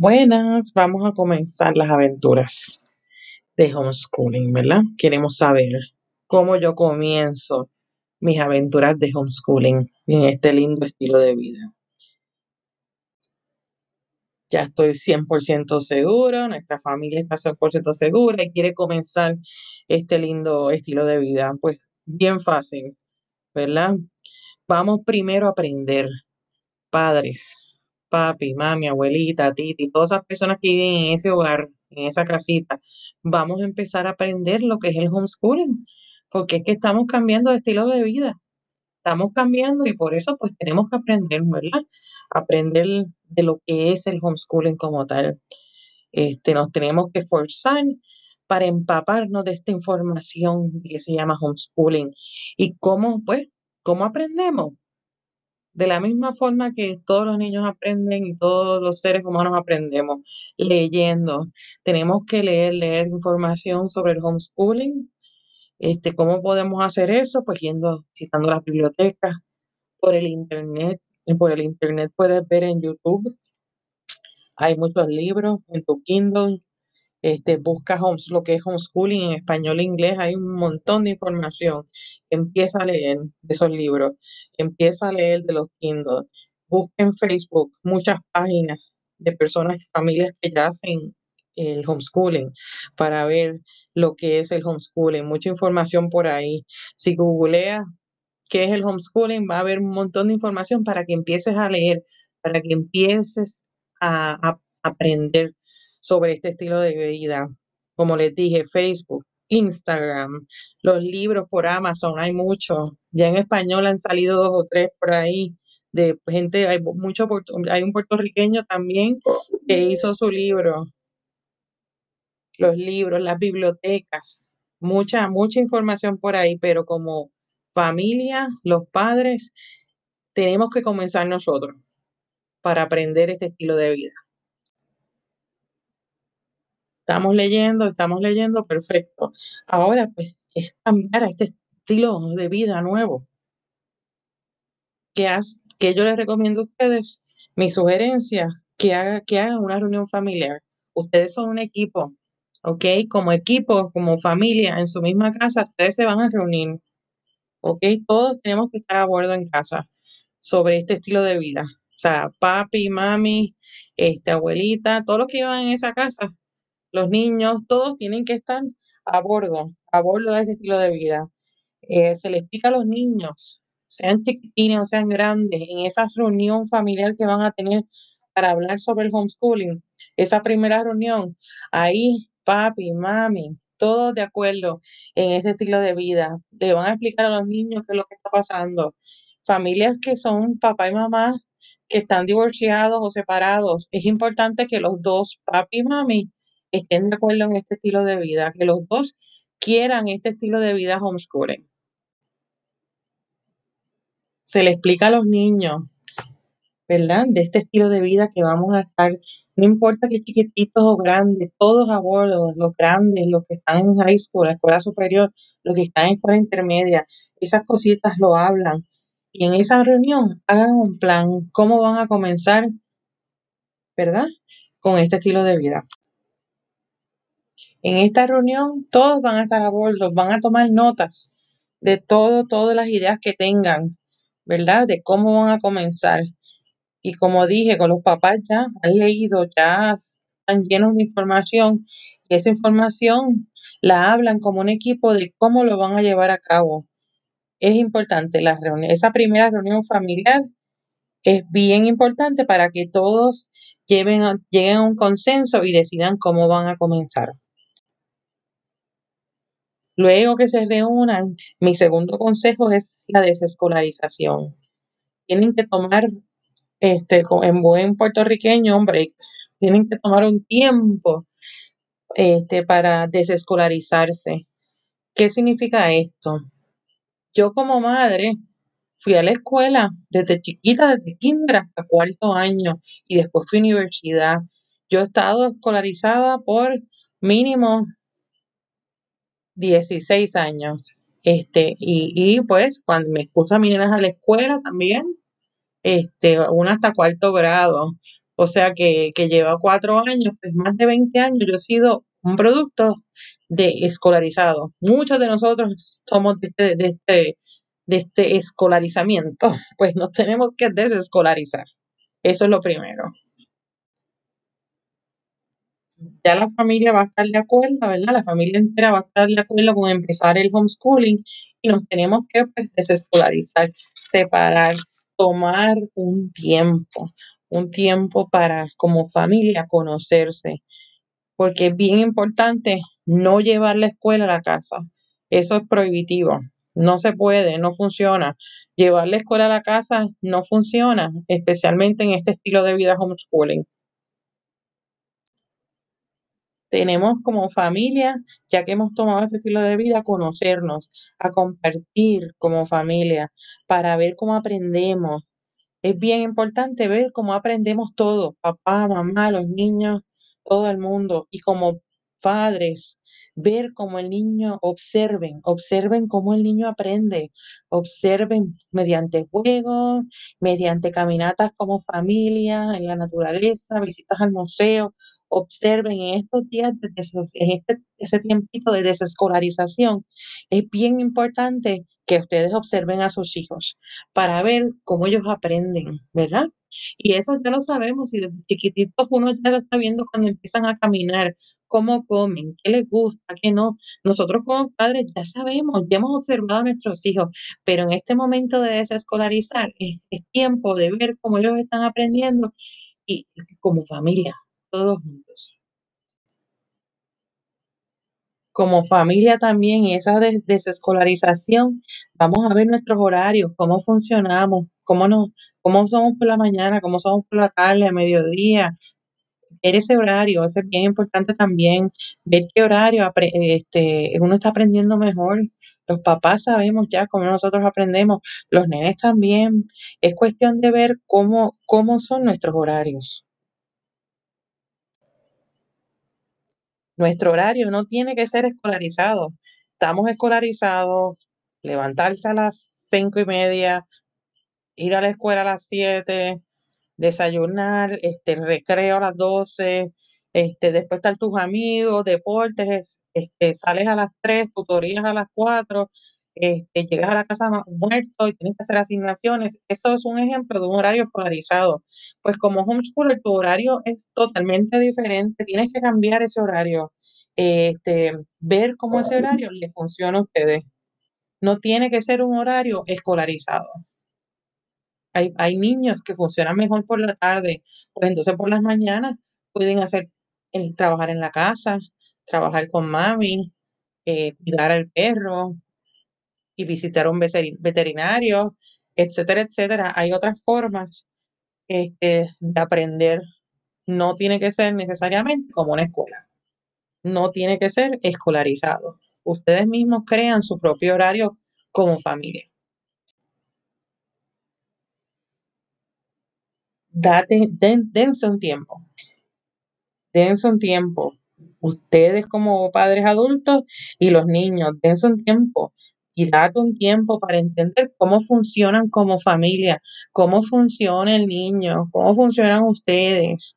Buenas, vamos a comenzar las aventuras de homeschooling, ¿verdad? Queremos saber cómo yo comienzo mis aventuras de homeschooling en este lindo estilo de vida. Ya estoy 100% seguro, nuestra familia está 100% segura y quiere comenzar este lindo estilo de vida. Pues bien fácil, ¿verdad? Vamos primero a aprender, padres, papi, mami, abuelita, titi, todas esas personas que viven en ese hogar, en esa casita, vamos a empezar a aprender lo que es el homeschooling, porque es que estamos cambiando de estilo de vida, estamos cambiando y por eso pues tenemos que aprender, ¿verdad? Aprender de lo que es el homeschooling como tal. Este, nos tenemos que forzar para empaparnos de esta información que se llama homeschooling y cómo, pues, cómo aprendemos de la misma forma que todos los niños aprenden y todos los seres humanos aprendemos, leyendo. Tenemos que leer, leer información sobre el homeschooling. Este, ¿Cómo podemos hacer eso? Pues yendo, citando las bibliotecas, por el internet. Por el internet puedes ver en YouTube. Hay muchos libros en tu Kindle. Este, busca lo que es homeschooling en español e inglés. Hay un montón de información empieza a leer de esos libros, empieza a leer de los Kindle, busca en Facebook muchas páginas de personas, familias que ya hacen el homeschooling para ver lo que es el homeschooling, mucha información por ahí. Si googleas qué es el homeschooling, va a haber un montón de información para que empieces a leer, para que empieces a, a aprender sobre este estilo de vida. Como les dije, Facebook, Instagram, los libros por Amazon, hay muchos. Ya en español han salido dos o tres por ahí de gente, hay mucho, hay un puertorriqueño también que hizo su libro. Los libros, las bibliotecas, mucha, mucha información por ahí, pero como familia, los padres, tenemos que comenzar nosotros para aprender este estilo de vida. Estamos leyendo, estamos leyendo, perfecto. Ahora, pues, es cambiar a este estilo de vida nuevo. ¿Qué, que yo les recomiendo a ustedes? Mi sugerencia, que, haga, que hagan una reunión familiar. Ustedes son un equipo, ¿ok? Como equipo, como familia, en su misma casa, ustedes se van a reunir, ¿ok? Todos tenemos que estar a bordo en casa sobre este estilo de vida. O sea, papi, mami, este, abuelita, todos los que iban en esa casa, los niños, todos tienen que estar a bordo, a bordo de ese estilo de vida. Eh, se les explica a los niños, sean chiquitines o sean grandes, en esa reunión familiar que van a tener para hablar sobre el homeschooling, esa primera reunión, ahí papi, mami, todos de acuerdo en ese estilo de vida. Le van a explicar a los niños qué es lo que está pasando. Familias que son papá y mamá que están divorciados o separados, es importante que los dos, papi y mami, estén de acuerdo en este estilo de vida, que los dos quieran este estilo de vida homeschooling. Se le explica a los niños, ¿verdad? De este estilo de vida que vamos a estar, no importa que chiquititos o grandes, todos a bordo, los grandes, los que están en high school, la escuela superior, los que están en escuela intermedia, esas cositas lo hablan. Y en esa reunión hagan un plan, cómo van a comenzar, ¿verdad? Con este estilo de vida. En esta reunión todos van a estar a bordo, van a tomar notas de todo, todas las ideas que tengan, ¿verdad? De cómo van a comenzar. Y como dije, con los papás ya han leído, ya están llenos de información y esa información la hablan como un equipo de cómo lo van a llevar a cabo. Es importante la reunión, esa primera reunión familiar es bien importante para que todos lleguen a un consenso y decidan cómo van a comenzar. Luego que se reúnan, mi segundo consejo es la desescolarización. Tienen que tomar, este, en buen puertorriqueño, hombre, tienen que tomar un tiempo este, para desescolarizarse. ¿Qué significa esto? Yo como madre fui a la escuela desde chiquita, desde kinder hasta cuarto año y después fui a universidad. Yo he estado escolarizada por mínimo 16 años. Este, y, y pues cuando me expuso a mis nenas a la escuela también, este, una hasta cuarto grado. o sea que, que lleva cuatro años, pues más de 20 años yo he sido un producto de escolarizado. Muchos de nosotros somos de este, de este, de este escolarizamiento, pues nos tenemos que desescolarizar. Eso es lo primero. Ya la familia va a estar de acuerdo, ¿verdad? La familia entera va a estar de acuerdo con empezar el homeschooling y nos tenemos que pues, desescolarizar, separar, tomar un tiempo, un tiempo para como familia conocerse, porque es bien importante no llevar la escuela a la casa. Eso es prohibitivo. No se puede, no funciona. Llevar la escuela a la casa no funciona, especialmente en este estilo de vida homeschooling. Tenemos como familia, ya que hemos tomado este estilo de vida, conocernos, a compartir como familia, para ver cómo aprendemos. Es bien importante ver cómo aprendemos todos, papá, mamá, los niños, todo el mundo, y como padres, ver cómo el niño observen, observen cómo el niño aprende, observen mediante juegos, mediante caminatas como familia, en la naturaleza, visitas al museo, observen en estos días, de en este, ese tiempito de desescolarización, es bien importante que ustedes observen a sus hijos para ver cómo ellos aprenden, ¿verdad? Y eso ya lo sabemos, y desde chiquititos uno ya lo está viendo cuando empiezan a caminar, cómo comen, qué les gusta, qué no. Nosotros como padres ya sabemos, ya hemos observado a nuestros hijos, pero en este momento de desescolarizar es, es tiempo de ver cómo ellos están aprendiendo y como familia, todos juntos. Como familia también, y esa des- desescolarización, vamos a ver nuestros horarios, cómo funcionamos, cómo nos, cómo somos por la mañana, cómo somos por la tarde, a mediodía, ver ese horario, eso es bien importante también, ver qué horario este, uno está aprendiendo mejor. Los papás sabemos ya cómo nosotros aprendemos, los nenes también. Es cuestión de ver cómo, cómo son nuestros horarios. Nuestro horario no tiene que ser escolarizado. Estamos escolarizados, levantarse a las cinco y media, ir a la escuela a las siete, desayunar, este, recreo a las 12, este, después estar tus amigos, deportes, este, sales a las 3, tutorías a las 4, este, llegas a la casa muerto y tienes que hacer asignaciones. Eso es un ejemplo de un horario escolarizado. Pues como homeschooler, tu horario es totalmente diferente, tienes que cambiar ese horario, este, ver cómo ese horario le funciona a ustedes. No tiene que ser un horario escolarizado. Hay, hay niños que funcionan mejor por la tarde, pues entonces por las mañanas pueden hacer el trabajar en la casa, trabajar con mami, eh, cuidar al perro y visitar a un veteri- veterinario, etcétera, etcétera. Hay otras formas este, de aprender. No tiene que ser necesariamente como una escuela. No tiene que ser escolarizado. Ustedes mismos crean su propio horario como familia. Date, den- dense un tiempo. dense un tiempo. Ustedes como padres adultos y los niños, dense un tiempo y date un tiempo para entender cómo funcionan como familia, cómo funciona el niño, cómo funcionan ustedes,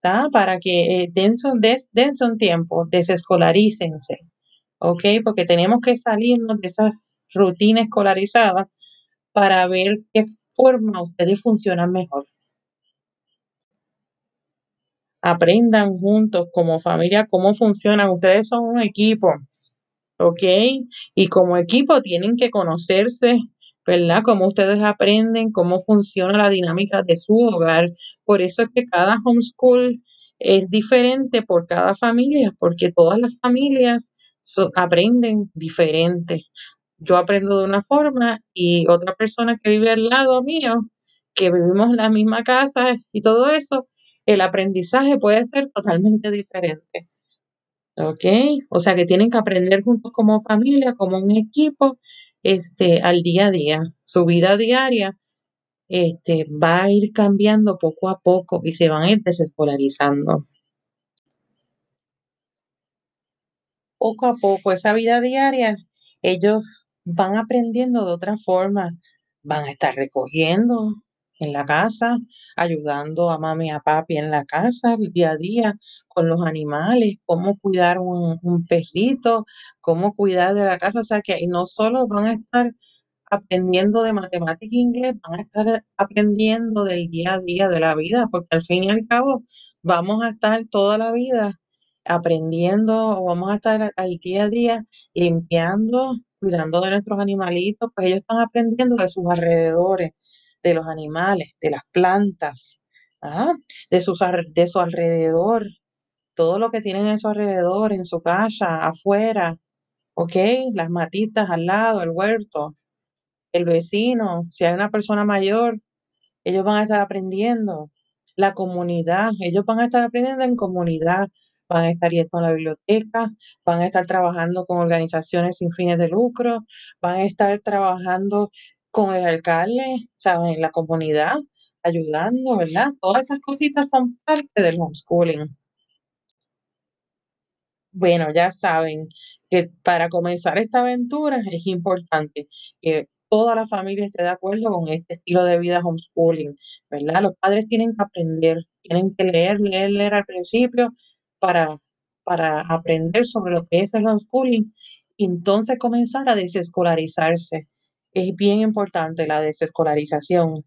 ¿tá? Para que eh, dense, un, dense un tiempo, desescolarícense, ¿ok? Porque tenemos que salirnos de esa rutina escolarizada para ver qué forma ustedes funcionan mejor. aprendan juntos como familia cómo funcionan. Ustedes son un equipo, ¿ok? Y como equipo tienen que conocerse, ¿verdad? Cómo ustedes aprenden, cómo funciona la dinámica de su hogar. Por eso es que cada homeschool es diferente por cada familia, porque todas las familias aprenden diferente. Yo aprendo de una forma y otra persona que vive al lado mío, que vivimos en la misma casa y todo eso, el aprendizaje puede ser totalmente diferente. ¿Ok? O sea que tienen que aprender juntos como familia, como un equipo, este, al día a día. Su vida diaria, este, va a ir cambiando poco a poco y se van a ir desescolarizando. Poco a poco, esa vida diaria, ellos van aprendiendo de otra forma. Van a estar recogiendo, en la casa, ayudando a mami y a papi en la casa, día a día, con los animales, cómo cuidar un, un perrito, cómo cuidar de la casa. O sea que no solo van a estar aprendiendo de matemática e inglés, van a estar aprendiendo del día a día de la vida, porque al fin y al cabo vamos a estar toda la vida aprendiendo o vamos a estar al día a día limpiando, cuidando de nuestros animalitos, pues ellos están aprendiendo de sus alrededores, de los animales, de las plantas, de, sus, de su alrededor, todo lo que tienen en su alrededor, en su casa, afuera, ¿ok? Las matitas al lado, el huerto, el vecino, si hay una persona mayor, ellos van a estar aprendiendo. La comunidad, ellos van a estar aprendiendo en comunidad, van a estar yendo a la biblioteca, van a estar trabajando con organizaciones sin fines de lucro, van a estar trabajando con el alcalde, ¿saben? En la comunidad, ayudando, ¿verdad? Todas esas cositas son parte del homeschooling. Bueno, ya saben que para comenzar esta aventura es importante que toda la familia esté de acuerdo con este estilo de vida homeschooling, ¿verdad? Los padres tienen que aprender, tienen que leer, leer, leer al principio para, para aprender sobre lo que es el homeschooling y entonces comenzar a desescolarizarse. Es bien importante la desescolarización.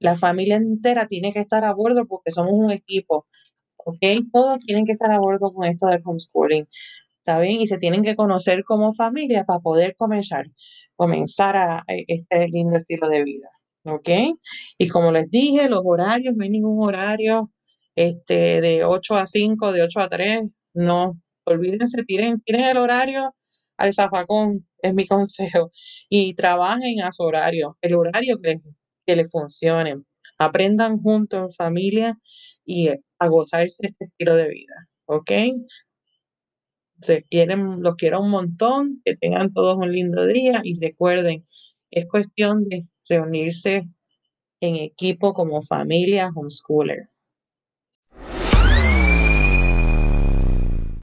La familia entera tiene que estar a bordo porque somos un equipo, ¿ok? Todos tienen que estar a bordo con esto del homeschooling, ¿está bien? Y se tienen que conocer como familia para poder comenzar, comenzar a, este lindo estilo de vida, ¿ok? Y como les dije, los horarios, no hay ningún horario este, de 8 a 5, de 8 a 3, no, olvídense, tiren, tiren el horario al zafacón, es mi consejo, y trabajen a su horario, el horario que, que les funcione. Aprendan juntos en familia y a gozarse este estilo de vida, ¿ok? Se quieren, los quiero un montón, que tengan todos un lindo día y recuerden, es cuestión de reunirse en equipo como familia homeschooler.